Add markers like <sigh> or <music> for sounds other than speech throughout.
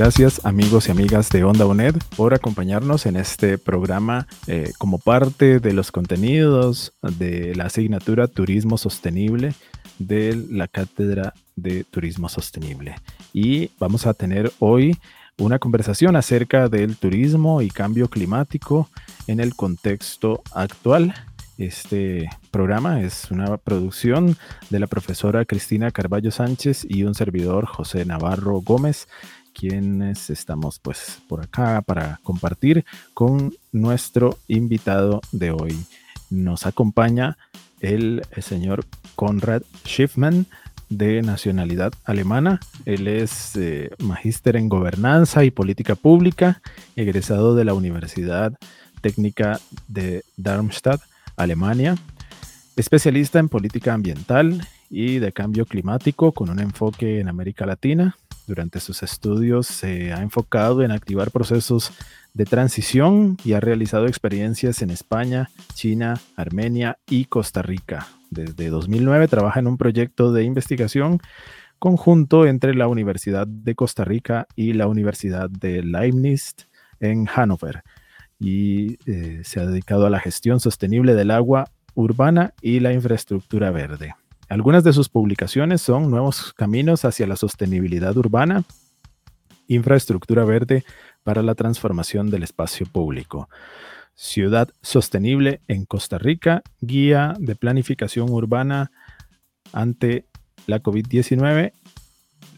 Gracias amigos y amigas de Onda UNED por acompañarnos en este programa eh, como parte de los contenidos de la asignatura Turismo Sostenible de la Cátedra de Turismo Sostenible. Y vamos a tener hoy una conversación acerca del turismo y cambio climático en el contexto actual. Este programa es una producción de la profesora Cristina Carballo Sánchez y un servidor José Navarro Gómez quienes estamos pues por acá para compartir con nuestro invitado de hoy. Nos acompaña el, señor Konrad Schiffman de nacionalidad alemana. Él es eh, magíster en gobernanza y política pública, egresado de la Universidad Técnica de Darmstadt, Alemania, especialista en política ambiental y de cambio climático con un enfoque en América Latina. Durante sus estudios se ha enfocado en activar procesos de transición y ha realizado experiencias en España, China, Armenia y Costa Rica. Desde 2009 trabaja en un proyecto de investigación conjunto entre la Universidad de Costa Rica y la Universidad de Leibniz en Hannover y eh, se ha dedicado a la gestión sostenible del agua urbana y la infraestructura verde. Algunas de sus publicaciones son Nuevos Caminos hacia la Sostenibilidad Urbana, Infraestructura Verde para la Transformación del Espacio Público, Ciudad Sostenible en Costa Rica, Guía de Planificación Urbana ante la COVID-19,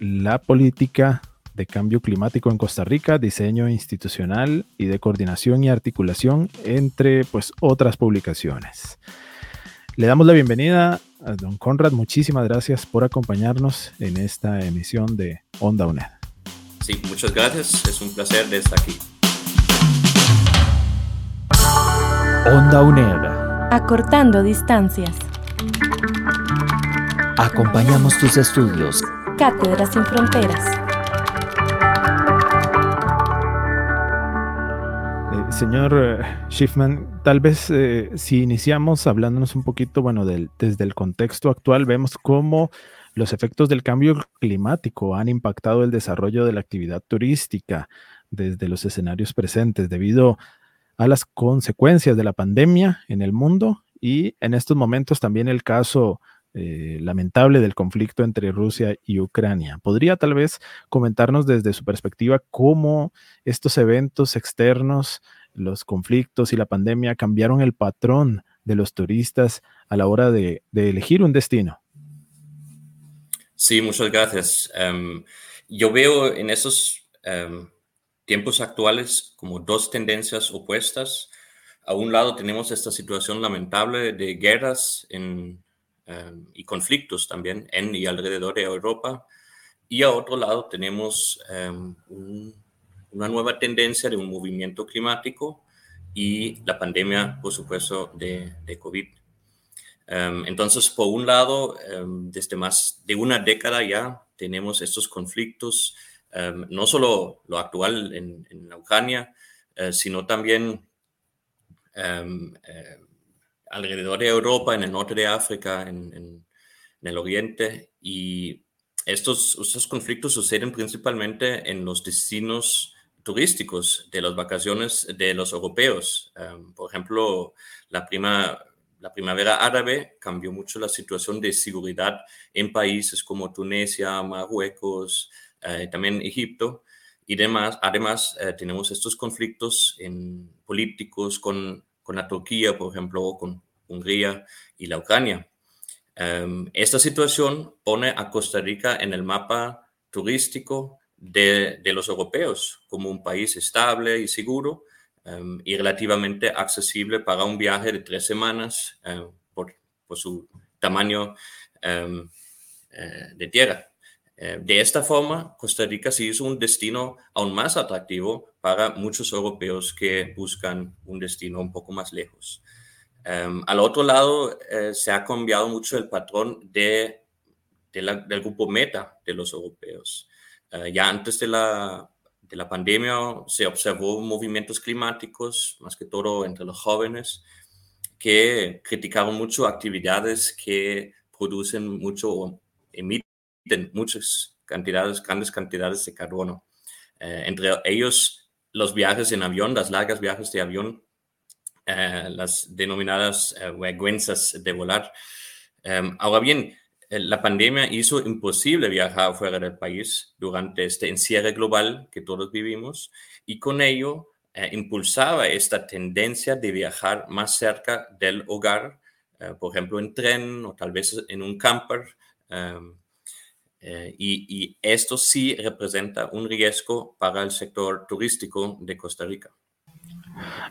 la política de cambio climático en Costa Rica, diseño institucional y de coordinación y articulación, entre pues otras publicaciones. Le damos la bienvenida a don Conrad. Muchísimas gracias por acompañarnos en esta emisión de Onda UNED. Sí, muchas gracias. Es un placer de estar aquí. Onda UNED. Acortando distancias. Acompañamos tus estudios. Cátedras sin fronteras. Señor eh, Schiffman, tal vez eh, si iniciamos hablándonos un poquito, bueno, del, desde el contexto actual, vemos cómo los efectos del cambio climático han impactado el desarrollo de la actividad turística desde los escenarios presentes debido a las consecuencias de la pandemia en el mundo y en estos momentos también el caso eh, lamentable del conflicto entre Rusia y Ucrania. ¿Podría tal vez comentarnos desde su perspectiva cómo estos eventos externos, los conflictos y la pandemia cambiaron el patrón de los turistas a la hora de, de elegir un destino? Sí, muchas gracias. Em, yo veo en esos em, tiempos actuales como dos tendencias opuestas. A un lado tenemos esta situación lamentable de guerras en Em, y conflictos también en y alrededor de Europa. Y a otro lado tenemos em, una nueva tendencia de un movimiento climático y la pandemia, por supuesto, de, de COVID. Em, entonces, por un lado, desde más de una década ya tenemos estos conflictos, no solo lo actual en, en Ucrania, eh, sino también eh, alrededor de Europa, en el norte de África, en, el oriente. Y estos, estos conflictos suceden principalmente en los destinos turísticos de las vacaciones de los europeos. Em, por ejemplo, la, prima, la primavera árabe cambió mucho la situación de seguridad en países como Tunisia, Marruecos, eh, también Egipto y demás. Además, eh, tenemos estos conflictos en políticos con con la Turquía, por ejemplo, o con Hungría y la Ucrania. Em, esta situación pone a Costa Rica en el mapa turístico de, los europeos como un país estable y seguro em, y relativamente accesible para un viaje de tres semanas em, por, su tamaño eh, de tierra. Eh, de esta forma, Costa Rica se hizo un destino aún más atractivo para muchos europeos que buscan un destino un poco más lejos. Em, al otro lado, eh, se ha cambiado mucho el patrón de, del grupo meta de los europeos. Eh, ya antes de la, de la pandemia se observó movimientos climáticos, más que todo entre los jóvenes, que criticaron mucho actividades que producen mucho o emiten muchas cantidades, grandes cantidades de carbono. Eh, entre ellos, los viajes en avión, las largas viajes de avión, eh, las denominadas vergüenzas de volar. Ahora bien, la pandemia hizo imposible viajar fuera del país durante este encierre global que todos vivimos y con ello impulsaba esta tendencia de viajar más cerca del hogar, por ejemplo en tren o tal vez en un camper. Em, eh, y, esto sí representa un riesgo para el sector turístico de Costa Rica.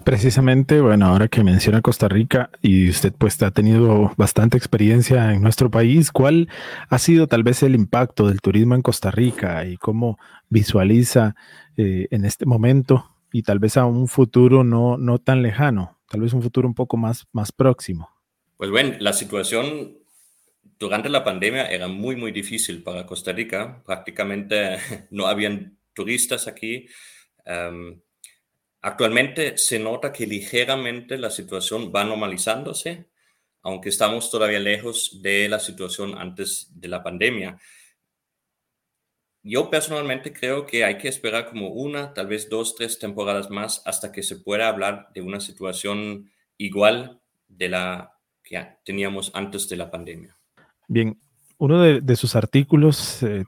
Precisamente, bueno, ahora que menciona Costa Rica y usted pues ha tenido bastante experiencia en nuestro país, ¿cuál ha sido tal vez el impacto del turismo en Costa Rica y cómo visualiza eh, en este momento y tal vez a un futuro no, no tan lejano, tal vez un futuro un poco más, más próximo? Pues bueno, la situación durante la pandemia era muy, muy difícil para Costa Rica. Prácticamente <laughs> no habían turistas aquí. Em, actualmente se nota que ligeramente la situación va normalizándose, aunque estamos todavía lejos de la situación antes de la pandemia. Yo personalmente creo que hay que esperar como una, tal vez dos, tres temporadas más hasta que se pueda hablar de una situación igual de la que teníamos antes de la pandemia. Bien, uno de, sus artículos, eh,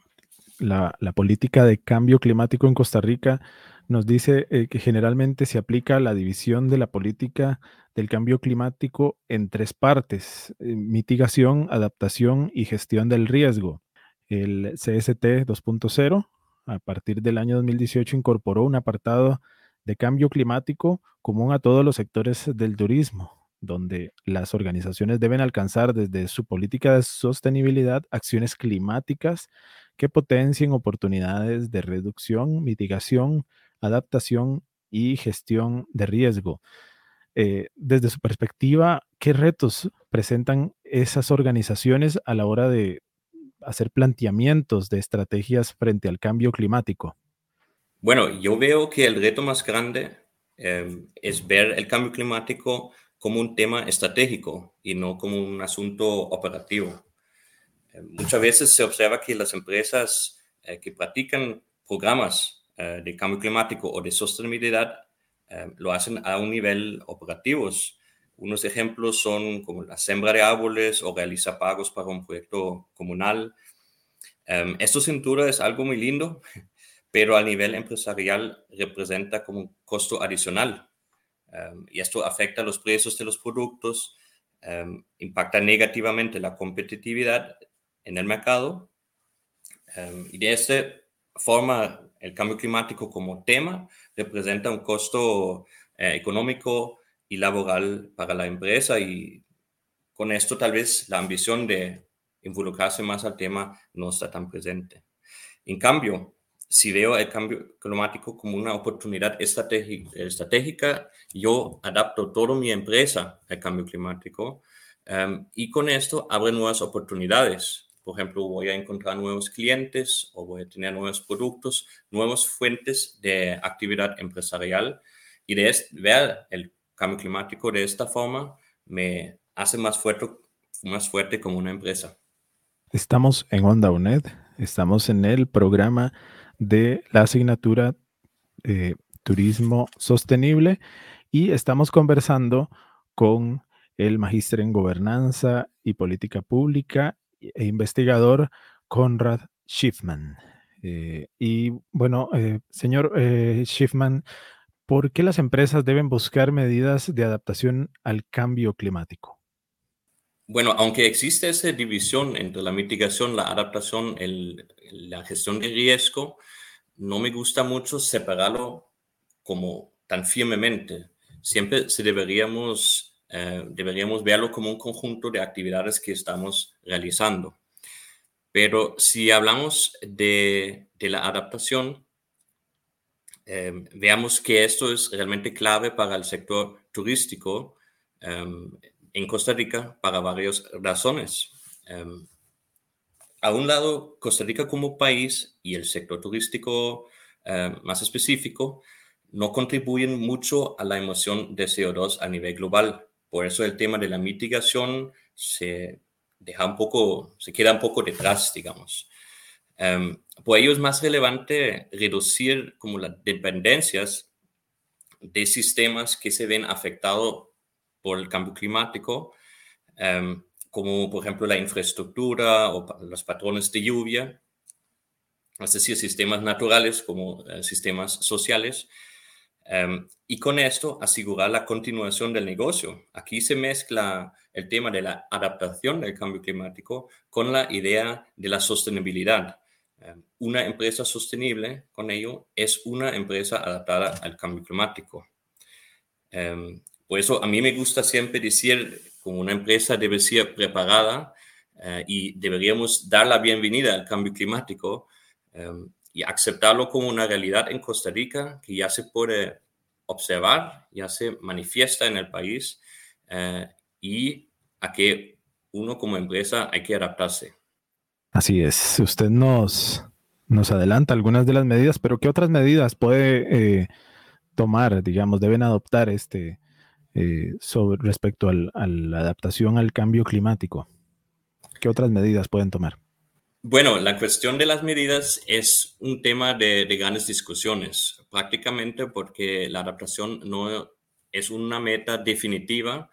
la, política de cambio climático en Costa Rica, nos dice eh, que generalmente se aplica la división de la política del cambio climático en tres partes, eh, mitigación, adaptación y gestión del riesgo. El CST 2.0, a partir del año 2018, incorporó un apartado de cambio climático común a todos los sectores del turismo, donde las organizaciones deben alcanzar desde su política de sostenibilidad acciones climáticas que potencien oportunidades de reducción, mitigación, adaptación y gestión de riesgo. Eh, desde su perspectiva, ¿qué retos presentan esas organizaciones a la hora de hacer planteamientos de estrategias frente al cambio climático? Bueno, yo veo que el reto más grande em, es ver el cambio climático como un tema estratégico y no como un asunto operativo. Eh, muchas veces se observa que las empresas eh, que practican programas de cambio climático o de sostenibilidad lo hacen a un nivel operativo. Unos ejemplos son como la sembra de árboles o realizar pagos para un proyecto comunal. esto sin es algo muy lindo, <laughs> pero a nivel empresarial representa como un costo adicional Em, y esto afecta los precios de los productos, em, impacta negativamente la competitividad en el mercado. Em, y de esta forma, el cambio climático como tema representa un costo eh, económico y laboral para la empresa y con esto tal vez la ambición de involucrarse más al tema no está tan presente. En cambio, si veo el cambio climático como una oportunidad estratégica, yo adapto toda mi empresa al cambio climático em, y con esto abre nuevas oportunidades. Por ejemplo, voy a encontrar nuevos clientes o voy a tener nuevos productos, nuevas fuentes de actividad empresarial y de ver el cambio climático de esta forma me hace más fuerte, más fuerte como una empresa. Estamos en Onda UNED, estamos en el programa de la asignatura eh, Turismo Sostenible y estamos conversando con el magíster en Gobernanza y Política Pública e investigador Conrad Schiffman. Eh, y bueno, eh, señor Schiffman, ¿por qué las empresas deben buscar medidas de adaptación al cambio climático? Bueno, aunque existe esa división entre la mitigación, la adaptación, la gestión de riesgo, no me gusta mucho separarlo como tan firmemente. Siempre se deberíamos, eh, deberíamos verlo como un conjunto de actividades que estamos realizando. Pero si hablamos de, la adaptación, em, veamos que esto es realmente clave para el sector turístico em, en Costa Rica para varias razones. Em, a un lado, Costa Rica como país y el sector turístico más específico no contribuyen mucho a la emisión de CO2 a nivel global. Por eso el tema de la mitigación se deja un poco, se queda un poco detrás, digamos. Um, por ello es más relevante reducir como las dependencias de sistemas que se ven afectados por el cambio climático, em, como por ejemplo la infraestructura o los patrones de lluvia, es decir, sistemas naturales como eh, sistemas sociales, Em, y con esto asegurar la continuación del negocio. Aquí se mezcla el tema de la adaptación del cambio climático con la idea de la sostenibilidad. Em, una empresa sostenible, con ello, es una empresa adaptada al cambio climático. Em, por eso a mí me gusta siempre decir, como una empresa debe ser preparada eh, y deberíamos dar la bienvenida al cambio climático y aceptarlo como una realidad en Costa Rica que ya se puede observar, ya se manifiesta en el país eh, y a que uno como empresa hay que adaptarse. Así es, usted nos, nos adelanta algunas de las medidas, pero ¿qué otras medidas puede eh, tomar, digamos, deben adoptar este eh, sobre, respecto a la adaptación al cambio climático? ¿Qué otras medidas pueden tomar? Bueno, la cuestión de las medidas es un tema de, grandes discusiones, prácticamente porque la adaptación no es una meta definitiva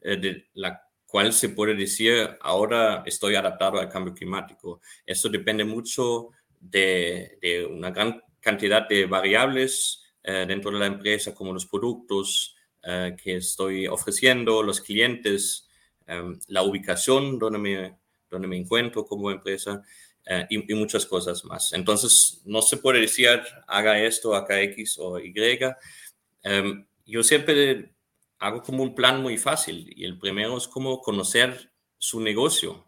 eh, de la cual se puede decir ahora estoy adaptado al cambio climático. Esto depende mucho de, una gran cantidad de variables eh, dentro de la empresa, como los productos eh, que estoy ofreciendo, los clientes, la ubicación donde me donde me encuentro como empresa eh, y, muchas cosas más. Entonces, no se puede decir haga esto, haga X o Y. Em, yo siempre hago como un plan muy fácil y el primero es como conocer su negocio,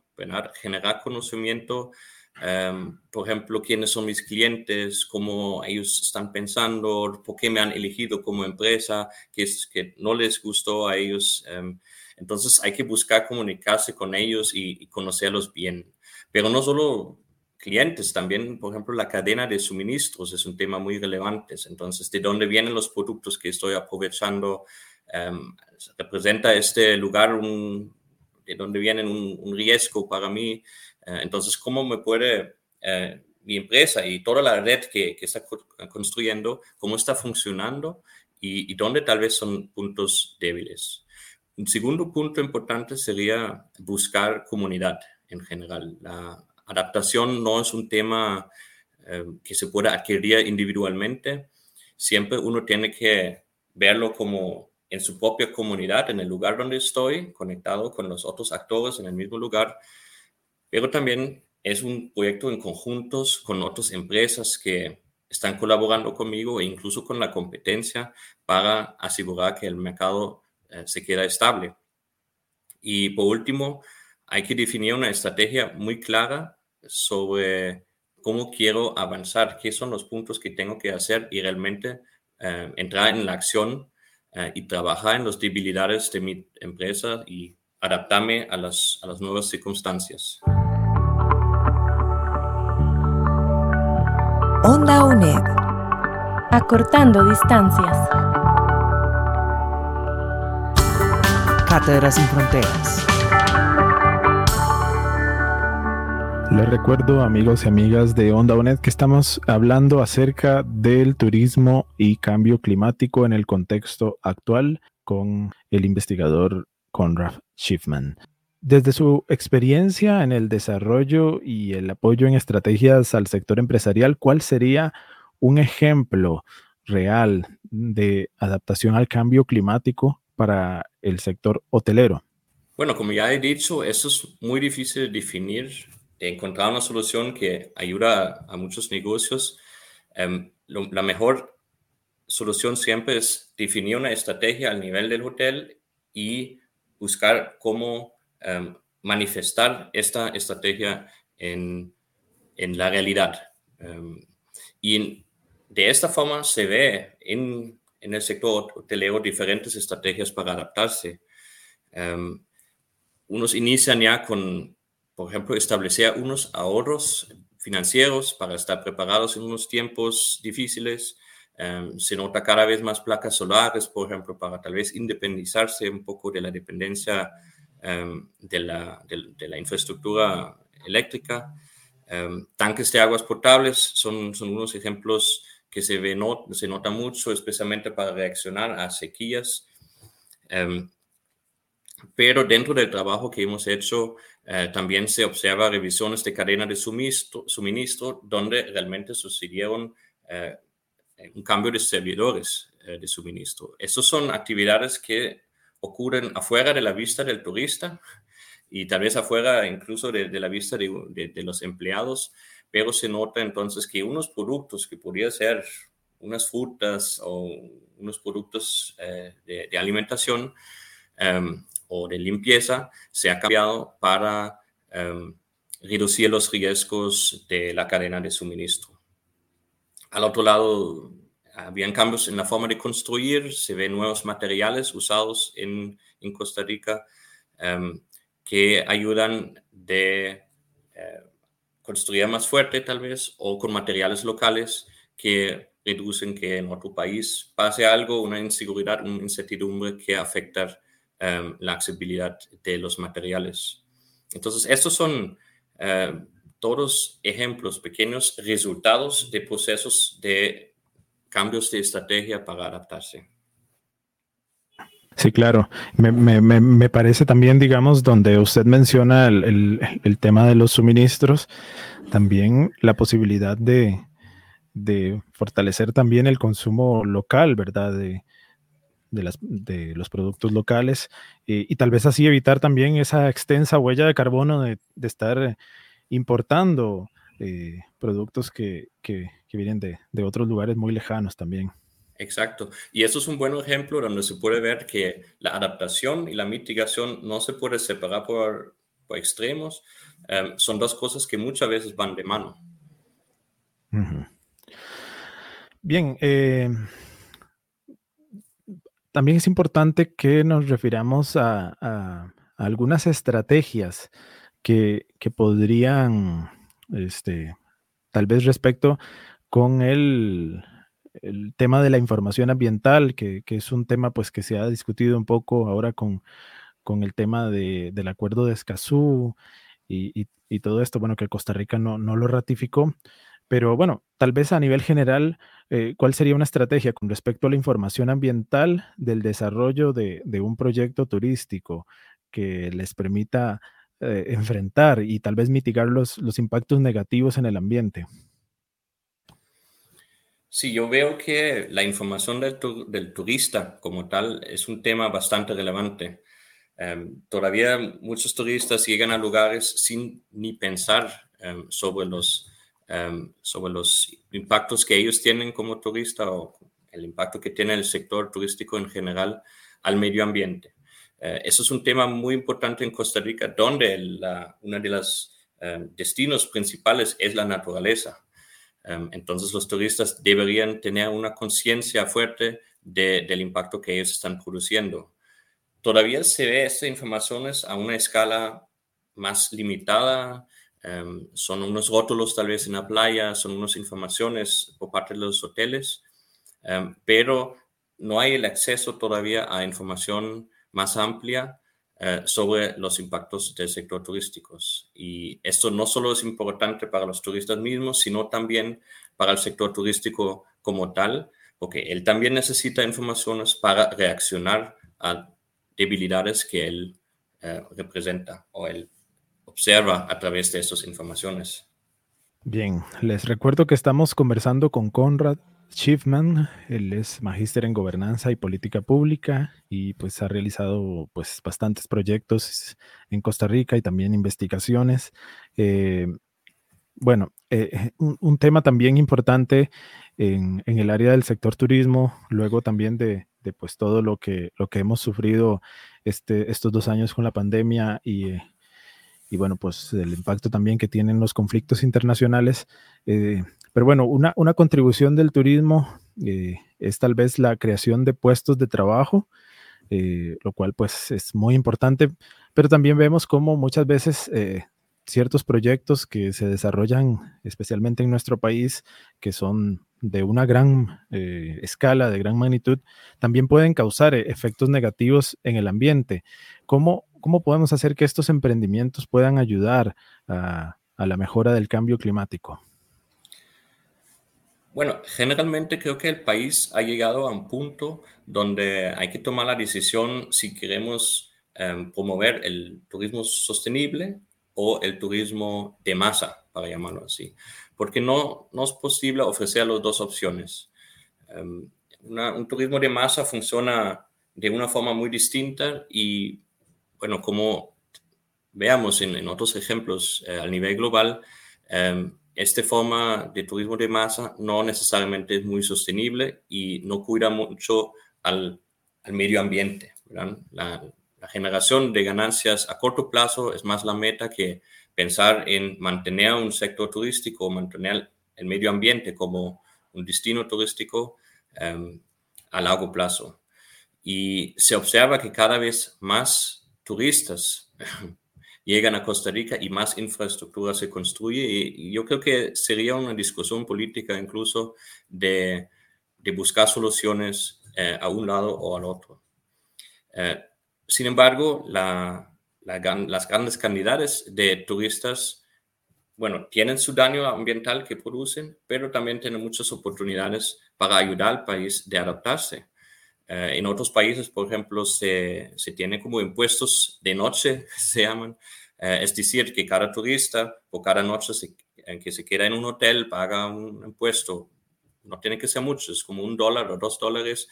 generar conocimiento. Em, por ejemplo, quiénes son mis clientes, cómo ellos están pensando, por qué me han elegido como empresa, qué es que no les gustó a ellos. Em, entonces hay que buscar comunicarse con ellos y, conocerlos bien. Pero no solo clientes, también, por ejemplo, la cadena de suministros es un tema muy relevante. Entonces, ¿de dónde vienen los productos que estoy aprovechando? Em, ¿Representa este lugar un, de dónde vienen un, riesgo para mí? Eh, entonces, ¿cómo me puede eh, mi empresa y toda la red que, que, está construyendo, cómo está funcionando y dónde tal vez son puntos débiles? Un segundo punto importante sería buscar comunidad en general. La adaptación no es un tema eh, que se pueda adquirir individualmente. Siempre uno tiene que verlo como en su propia comunidad, en el lugar donde estoy, conectado con los otros actores en el mismo lugar, pero también es un proyecto en conjuntos con otras empresas que están colaborando conmigo e incluso con la competencia para asegurar que el mercado se queda estable. Y por último, hay que definir una estrategia muy clara sobre cómo quiero avanzar, qué son los puntos que tengo que hacer y realmente eh, entrar en la acción eh, y trabajar en las debilidades de mi empresa y adaptarme a las, a las nuevas circunstancias. Onda UNED. Acortando distancias. Cátedras sin Fronteras. Les recuerdo, amigos y amigas de Onda UNED, que estamos hablando acerca del turismo y cambio climático en el contexto actual con el investigador Conrad Schiffman. Desde su experiencia en el desarrollo y el apoyo en estrategias al sector empresarial, ¿cuál sería un ejemplo real de adaptación al cambio climático para el sector hotelero? Bueno, como ya he dicho, eso es muy difícil de definir, de encontrar una solución que ayuda a muchos negocios. Em, la mejor solución siempre es definir una estrategia al nivel del hotel y buscar cómo em, manifestar esta estrategia en, en la realidad. y de esta forma se ve en, en, el sector hotelero diferentes estrategias para adaptarse. unos inician ya con, por ejemplo, establecer unos ahorros financieros para estar preparados en unos tiempos difíciles. Em, se nota cada vez más placas solares, por ejemplo, para tal vez independizarse un poco de la dependencia em, de, la, de, la, infraestructura eléctrica. Tanques de aguas potables son, son unos ejemplos que se, ve no, se nota mucho, especialmente para reaccionar a sequías. pero dentro del trabajo que hemos hecho, eh, también se observa revisiones de cadena de suministro, suministro donde realmente sucedieron eh, un cambio de servidores eh, de suministro. Esas son actividades que ocurren afuera de la vista del turista y tal vez afuera incluso de, la vista de, los empleados, pero se nota entonces que unos productos que podrían ser unas frutas o unos productos de, alimentación em, o de limpieza se ha cambiado para em, reducir los riesgos de la cadena de suministro. Al otro lado, habían cambios en la forma de construir, se ven nuevos materiales usados en, en Costa Rica em, que ayudan de eh, construir más fuerte tal vez o con materiales locales que reducen que en otro país pase algo, una inseguridad, una incertidumbre que afecta Em, la accesibilidad de los materiales. Entonces, estos son em, todos ejemplos, pequeños resultados de procesos de cambios de estrategia para adaptarse. Sí, claro. Me, parece también, digamos, donde usted menciona el, el, tema de los suministros, también la posibilidad de, de, fortalecer también el consumo local, ¿verdad? De, de, las, de los productos locales eh, y tal vez así evitar también esa extensa huella de carbono de, estar importando eh, productos que, que, vienen de, de, otros lugares muy lejanos también. Exacto. Y eso es un buen ejemplo donde se puede ver que la adaptación y la mitigación no se puede separar por, extremos. Em, son dos cosas que muchas veces van de mano. Bien, eh, también es importante que nos refiramos a, algunas estrategias que, podrían, este, tal vez respecto con el, tema de la información ambiental, que, es un tema pues que se ha discutido un poco ahora con, el tema del acuerdo de Escazú y, todo esto, bueno, que Costa Rica no, no lo ratificó, pero bueno, tal vez a nivel general, eh, ¿cuál sería una estrategia con respecto a la información ambiental del desarrollo de, un proyecto turístico que les permita eh, enfrentar y tal vez mitigar los, impactos negativos en el ambiente? Sí, yo veo que la información del, turista como tal es un tema bastante relevante. Em, todavía muchos turistas llegan a lugares sin ni pensar em, sobre los Em, sobre los impactos que ellos tienen como turista o el impacto que tiene el sector turístico en general al medio ambiente. Eh, eso es un tema muy importante en Costa Rica, donde la, uno de los destinos principales es la naturaleza. Em, entonces los turistas deberían tener una conciencia fuerte del impacto que ellos están produciendo. Todavía se ve estas informaciones a una escala más limitada, Em, son unos rótulos tal vez en la playa, son unas informaciones por parte de los hoteles, em, pero no hay el acceso todavía a información más amplia eh, sobre los impactos del sector turístico. Y esto no solo es importante para los turistas mismos, sino también para el sector turístico como tal, porque él también necesita informaciones para reaccionar a debilidades que él eh, representa o él observa a través de estas informaciones. Bien, les recuerdo que estamos conversando con Conrad Schiffman, él es magíster en gobernanza y política pública y pues ha realizado pues bastantes proyectos en Costa Rica y también investigaciones. Eh, bueno, eh, un, tema también importante en, el área del sector turismo, luego también de, pues todo lo que, lo que hemos sufrido este, estos dos años con la pandemia y, y bueno, pues el impacto también que tienen los conflictos internacionales. Pero bueno, una, contribución del turismo es tal vez la creación de puestos de trabajo, lo cual pues es muy importante, pero también vemos cómo muchas veces ciertos proyectos que se desarrollan especialmente en nuestro país, que son de una gran eh, escala, de gran magnitud, también pueden causar eh, efectos negativos en el ambiente. ¿Cómo, podemos hacer que estos emprendimientos puedan ayudar a la mejora del cambio climático? Bueno, generalmente creo que el país ha llegado a un punto donde hay que tomar la decisión si queremos em, promover el turismo sostenible o el turismo de masa, para llamarlo así, porque no, no es posible ofrecer las dos opciones. Em, un turismo de masa funciona de una forma muy distinta y, bueno, como veamos en, otros ejemplos eh, a nivel global, um, esta forma de turismo de masa no necesariamente es muy sostenible y no cuida mucho al, al medio ambiente. La, la generación de ganancias a corto plazo es más la meta que pensar en mantener un sector turístico, mantener el medio ambiente como un destino turístico em, a largo plazo. Y se observa que cada vez más turistas llegan a Costa Rica y más infraestructura se construye. Y, yo creo que sería una discusión política incluso de, buscar soluciones eh, a un lado o al otro. Eh, sin embargo, las grandes cantidades de turistas, bueno, tienen su daño ambiental que producen, pero también tienen muchas oportunidades para ayudar al país de adaptarse. Eh, en otros países, por ejemplo, se, se tiene como impuestos de noche, <laughs> se llaman. Eh, es decir, que cada turista por cada noche en que se queda en un hotel paga un impuesto. No tiene que ser mucho, es como un dólar o dos dólares.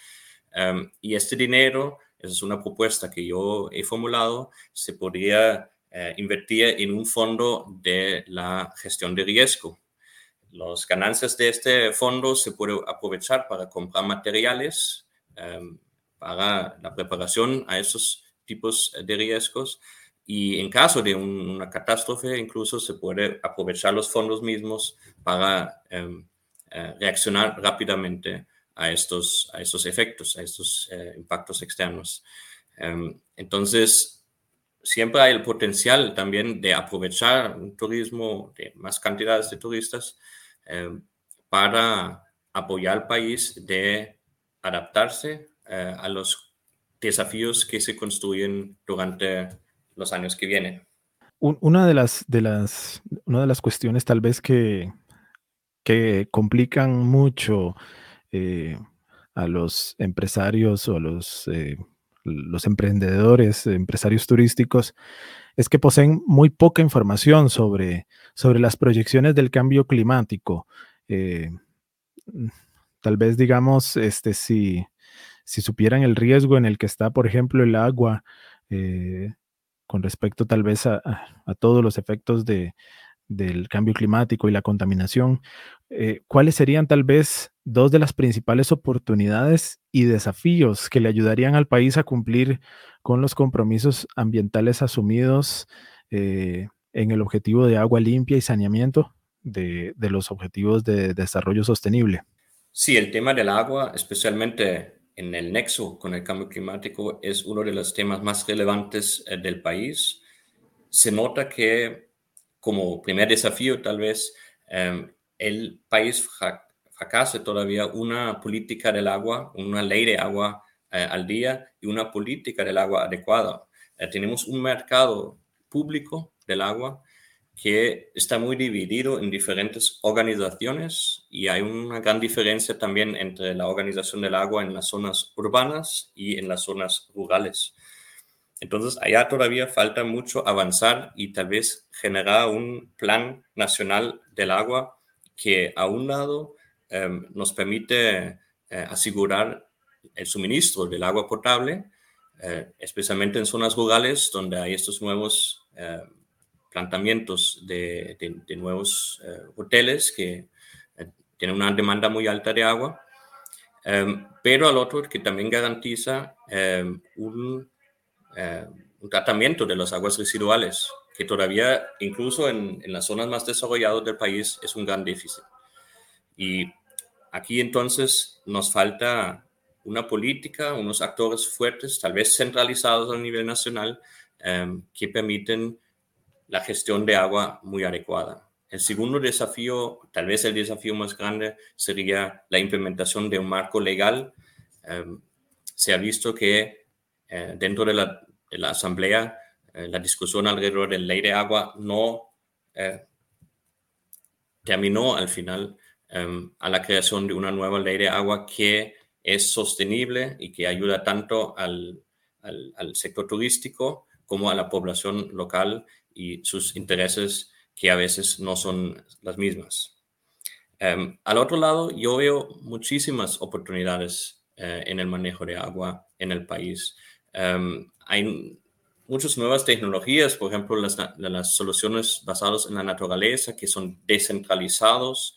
Em, y este dinero esa es una propuesta que yo he formulado. Se podría eh, invertir en un fondo de la gestión de riesgo. Las ganancias de este fondo se pueden aprovechar para comprar materiales para la preparación a esos tipos de riesgos y en caso de una catástrofe incluso se puede aprovechar los fondos mismos para em, eh, reaccionar rápidamente a estos, a estos efectos, a estos eh, impactos externos. Em, entonces, siempre hay el potencial también de aprovechar un turismo de más cantidades de turistas em, para apoyar al país de adaptarse eh, a los desafíos que se construyen durante los años que vienen. Una de las, de las, una de las cuestiones tal vez que, que complican mucho eh, a los empresarios o a los, eh, los emprendedores, empresarios turísticos, es que poseen muy poca información sobre, sobre las proyecciones del cambio climático. Eh, tal vez, digamos, este, si, si supieran el riesgo en el que está, por ejemplo, el agua, con respecto tal vez a, todos los efectos de, del cambio climático y la contaminación, eh, ¿cuáles serían tal vez dos de las principales oportunidades y desafíos que le ayudarían al país a cumplir con los compromisos ambientales asumidos eh, en el objetivo de agua limpia y saneamiento de los objetivos de desarrollo sostenible? Sí, el tema del agua, especialmente en el nexo con el cambio climático, es uno de los temas más relevantes eh, del país. Se nota que como primer desafío tal vez em, el país fracase todavía una política del agua, una ley de agua eh, al día y una política del agua adecuada. Eh, tenemos un mercado público del agua que está muy dividido en diferentes organizaciones y hay una gran diferencia también entre la organización del agua en las zonas urbanas y en las zonas rurales. Entonces, allá todavía falta mucho avanzar y tal vez generar un plan nacional del agua que a un lado em, nos permite eh, asegurar el suministro del agua potable, eh, especialmente en zonas rurales donde hay estos nuevos eh, plantamientos de, nuevos hoteles que tienen una demanda muy alta de agua, em, pero al otro que también garantiza em, un tratamiento de las aguas residuales, que todavía, incluso en, en las zonas más desarrolladas del país, es un gran déficit. Y aquí entonces nos falta una política, unos actores fuertes, tal vez centralizados a nivel nacional, em, que permiten la gestión de agua muy adecuada. El segundo desafío, tal vez el desafío más grande, sería la implementación de un marco legal. Em, se ha visto que eh, dentro de la, Asamblea eh, la discusión alrededor de la ley de agua no eh, terminó al final em, a la creación de una nueva ley de agua que es sostenible y que ayuda tanto al, sector turístico como a la población local y sus intereses que a veces no son las mismas. Em, al otro lado, yo veo muchísimas oportunidades eh, en el manejo de agua en el país. Em, hay muchas nuevas tecnologías, por ejemplo, las, las, soluciones basadas en la naturaleza que son descentralizados,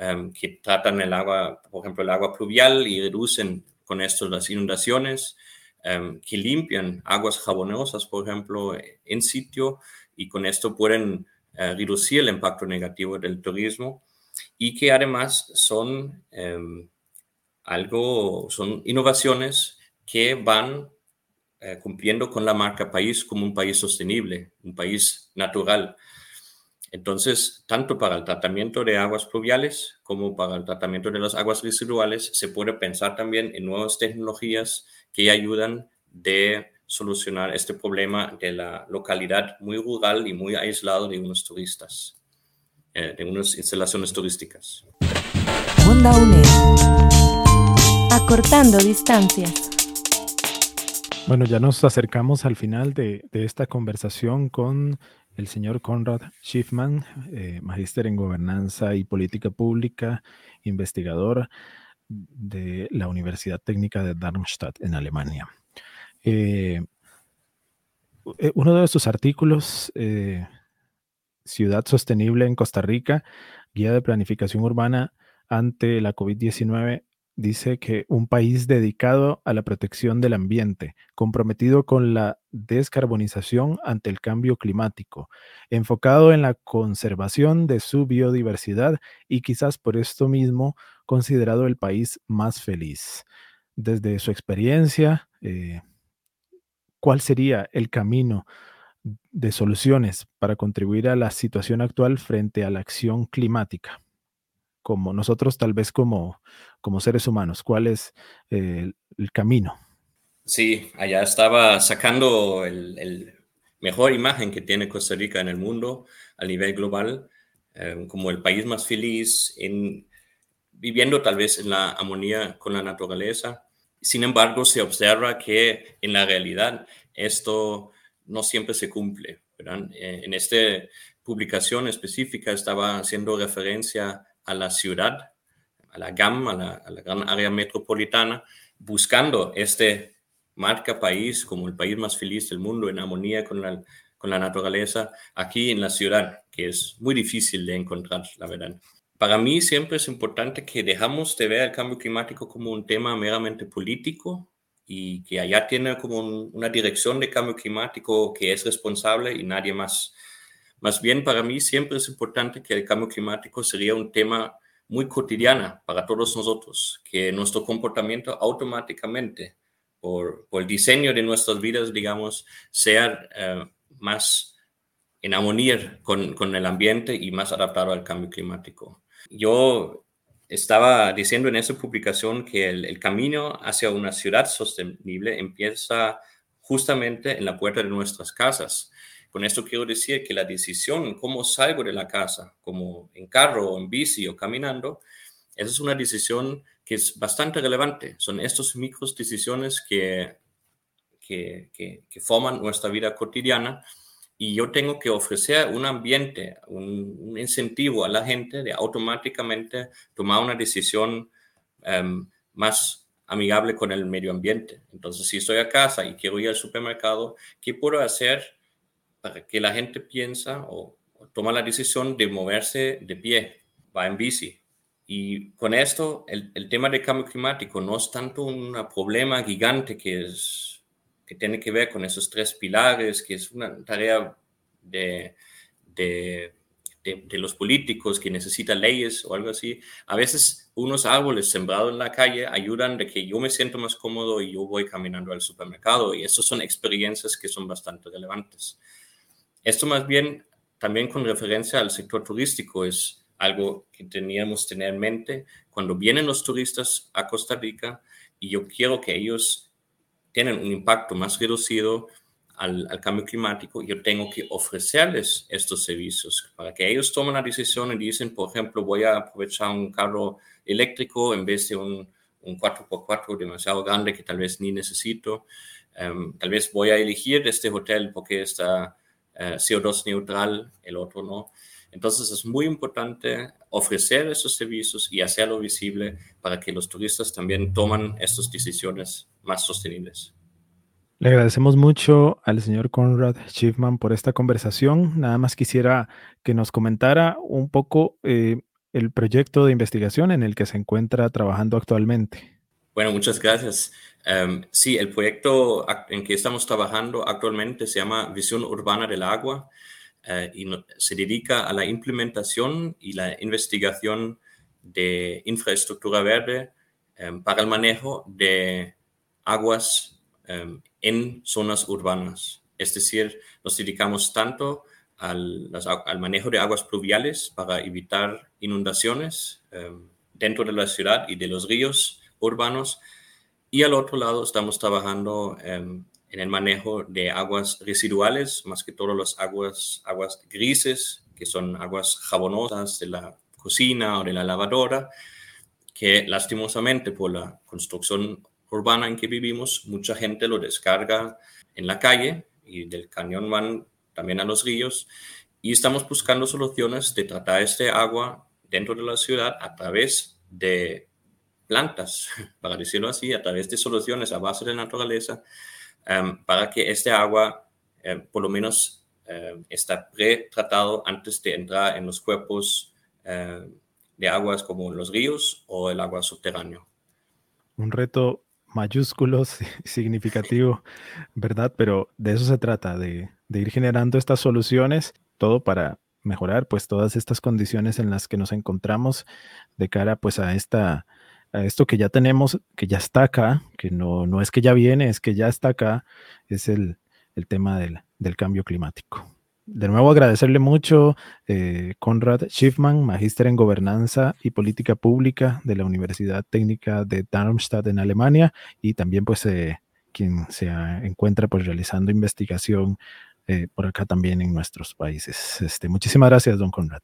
Em, que tratan el agua, por ejemplo, el agua pluvial y reducen con esto las inundaciones, em, que limpian aguas jabonosas, por ejemplo, en sitio y con esto pueden eh, reducir el impacto negativo del turismo y que además son em, algo, son innovaciones que van eh, cumpliendo con la marca país como un país sostenible, un país natural. Entonces, tanto para el tratamiento de aguas pluviales como para el tratamiento de las aguas residuales, se puede pensar también en nuevas tecnologías que ayudan de solucionar este problema de la localidad muy rural y muy aislado de unos turistas, eh, de unas instalaciones turísticas. Onda Acortando distancias. Bueno, ya nos acercamos al final de, de esta conversación con el señor Conrad Schiffman, eh, magíster en gobernanza y política pública, investigador de la Universidad Técnica de Darmstadt en Alemania. Eh, eh, uno de sus artículos, Ciudad Sostenible en Costa Rica, Guía de Planificación Urbana ante la COVID-19, dice que un país dedicado a la protección del ambiente, comprometido con la descarbonización ante el cambio climático, enfocado en la conservación de su biodiversidad y quizás por esto mismo considerado el país más feliz. Desde su experiencia, eh, ¿cuál sería el camino de soluciones para contribuir a la situación actual frente a la acción climática? como nosotros tal vez como, como seres humanos? ¿Cuál es eh, el camino? Sí, allá estaba sacando el, mejor imagen que tiene Costa Rica en el mundo a nivel global, eh, como el país más feliz, en, viviendo tal vez en la armonía con la naturaleza. Sin embargo, se observa que en la realidad esto no siempre se cumple. Eh, en esta publicación específica estaba haciendo referencia a la ciudad, a la GAM, a la, gran área metropolitana, buscando este marca país como el país más feliz del mundo en armonía con la, con la naturaleza aquí en la ciudad, que es muy difícil de encontrar, la verdad. Para mí siempre es importante que dejamos de ver el cambio climático como un tema meramente político y que allá tiene como una dirección de cambio climático que es responsable y nadie más. Más bien, para mí siempre es importante que el cambio climático sería un tema muy cotidiano para todos nosotros, que nuestro comportamiento automáticamente, por, el diseño de nuestras vidas, digamos, sea eh, más en armonía con, con, el ambiente y más adaptado al cambio climático. Yo estaba diciendo en esa publicación que el, camino hacia una ciudad sostenible empieza justamente en la puerta de nuestras casas con esto quiero decir que la decisión cómo salgo de la casa, como en carro o en bici o caminando, esa es una decisión que es bastante relevante. Son estas micro decisiones que, que, que, forman nuestra vida cotidiana y yo tengo que ofrecer un ambiente, un, incentivo a la gente de automáticamente tomar una decisión em, más amigable con el medio ambiente. Entonces, si estoy a casa y quiero ir al supermercado, ¿qué puedo hacer para que la gente piensa o, toma la decisión de moverse de pie, va en bici. Y con esto, el, el tema del cambio climático no es tanto un problema gigante que es que tiene que ver con esos tres pilares, que es una tarea de, de, de, los políticos que necesitan leyes o algo así. A veces unos árboles sembrados en la calle ayudan de que yo me siento más cómodo y yo voy caminando al supermercado y esas son experiencias que son bastante relevantes. Esto más bien también con referencia al sector turístico es algo que teníamos tener en mente cuando vienen los turistas a Costa Rica y yo quiero que ellos tienen un impacto más reducido al, cambio climático, yo tengo que ofrecerles estos servicios para que ellos tomen la decisión y dicen, por ejemplo, voy a aprovechar un carro eléctrico en vez de un, un 4x4 demasiado grande que tal vez ni necesito. Em, tal vez voy a elegir este hotel porque está eh, CO2 neutral, el otro no. Entonces es muy importante ofrecer esos servicios y hacerlo visible para que los turistas también toman estas decisiones más sostenibles. Le agradecemos mucho al señor Conrad Schiffman por esta conversación. Nada más quisiera que nos comentara un poco eh, el proyecto de investigación en el que se encuentra trabajando actualmente. Bueno, muchas gracias. Em, sí, el proyecto en que estamos trabajando actualmente se llama Visión Urbana del Agua. Eh, y se dedica a la implementación y la investigación de infraestructura verde em, para el manejo de aguas em, en zonas urbanas. Es decir, nos dedicamos tanto al, al, manejo de aguas pluviales para evitar inundaciones em, dentro de la ciudad y de los ríos urbanos. Y al otro lado estamos trabajando en el manejo de aguas residuales, más que todo las aguas, aguas grises, que son aguas jabonosas de la cocina o de la lavadora, que lastimosamente por la construcción urbana en que vivimos, mucha gente lo descarga en la calle y del cañón van también a los ríos y estamos buscando soluciones de tratar este agua dentro de la ciudad a través de plantas, <laughs> para decirlo así, a través de soluciones a base de naturaleza Em, para que este agua em, por lo menos em, está pretratado antes de entrar en los cuerpos de aguas como los ríos o el agua subterráneo. Un reto mayúsculo, <laughs> significativo, ¿verdad? Pero de eso se trata, de, de ir generando estas soluciones, todo para mejorar pues todas estas condiciones en las que nos encontramos de cara pues a esta a esto que ya tenemos, que ya está acá, que no, no es que ya viene, es que ya está acá, es el, tema del, cambio climático. De nuevo agradecerle mucho, eh, Conrad Schiffman, magíster en gobernanza y política pública de la Universidad Técnica de Darmstadt en Alemania y también pues eh, quien se encuentra pues realizando investigación eh, por acá también en nuestros países. Este, muchísimas gracias, don Conrad.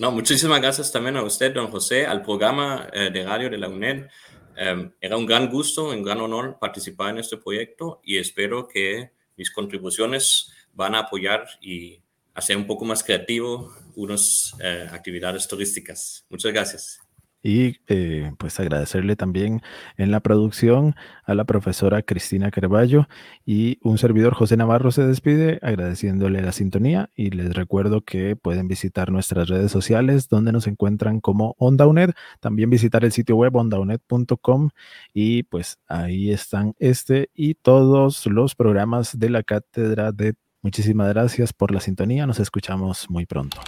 No, muchísimas gracias también a usted, don José, al programa eh, de radio de la UNED. Em, era un gran gusto, un gran honor participar en este proyecto y espero que mis contribuciones van a apoyar y hacer un poco más creativo unas eh, actividades turísticas. Muchas gracias y eh, pues agradecerle también en la producción a la profesora Cristina Carballo y un servidor José Navarro se despide agradeciéndole la sintonía y les recuerdo que pueden visitar nuestras redes sociales donde nos encuentran como Onda UNED, también visitar el sitio web ondauned.com y pues ahí están este y todos los programas de la cátedra de Muchísimas gracias por la sintonía, nos escuchamos muy pronto.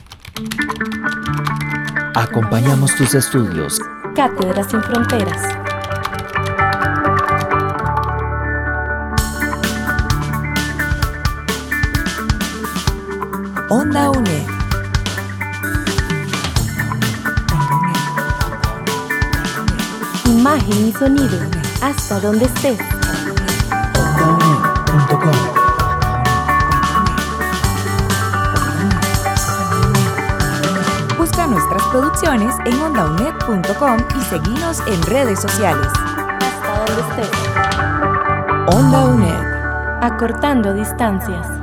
Acompañamos tus estudios. Cátedras sin Fronteras. Onda UNED. Imagen y sonido. Hasta donde estés. OndaUNED.com nuestras producciones en ondaunet.com y seguimos en redes sociales. Hasta donde estés. Onda UNED. Acortando distancias.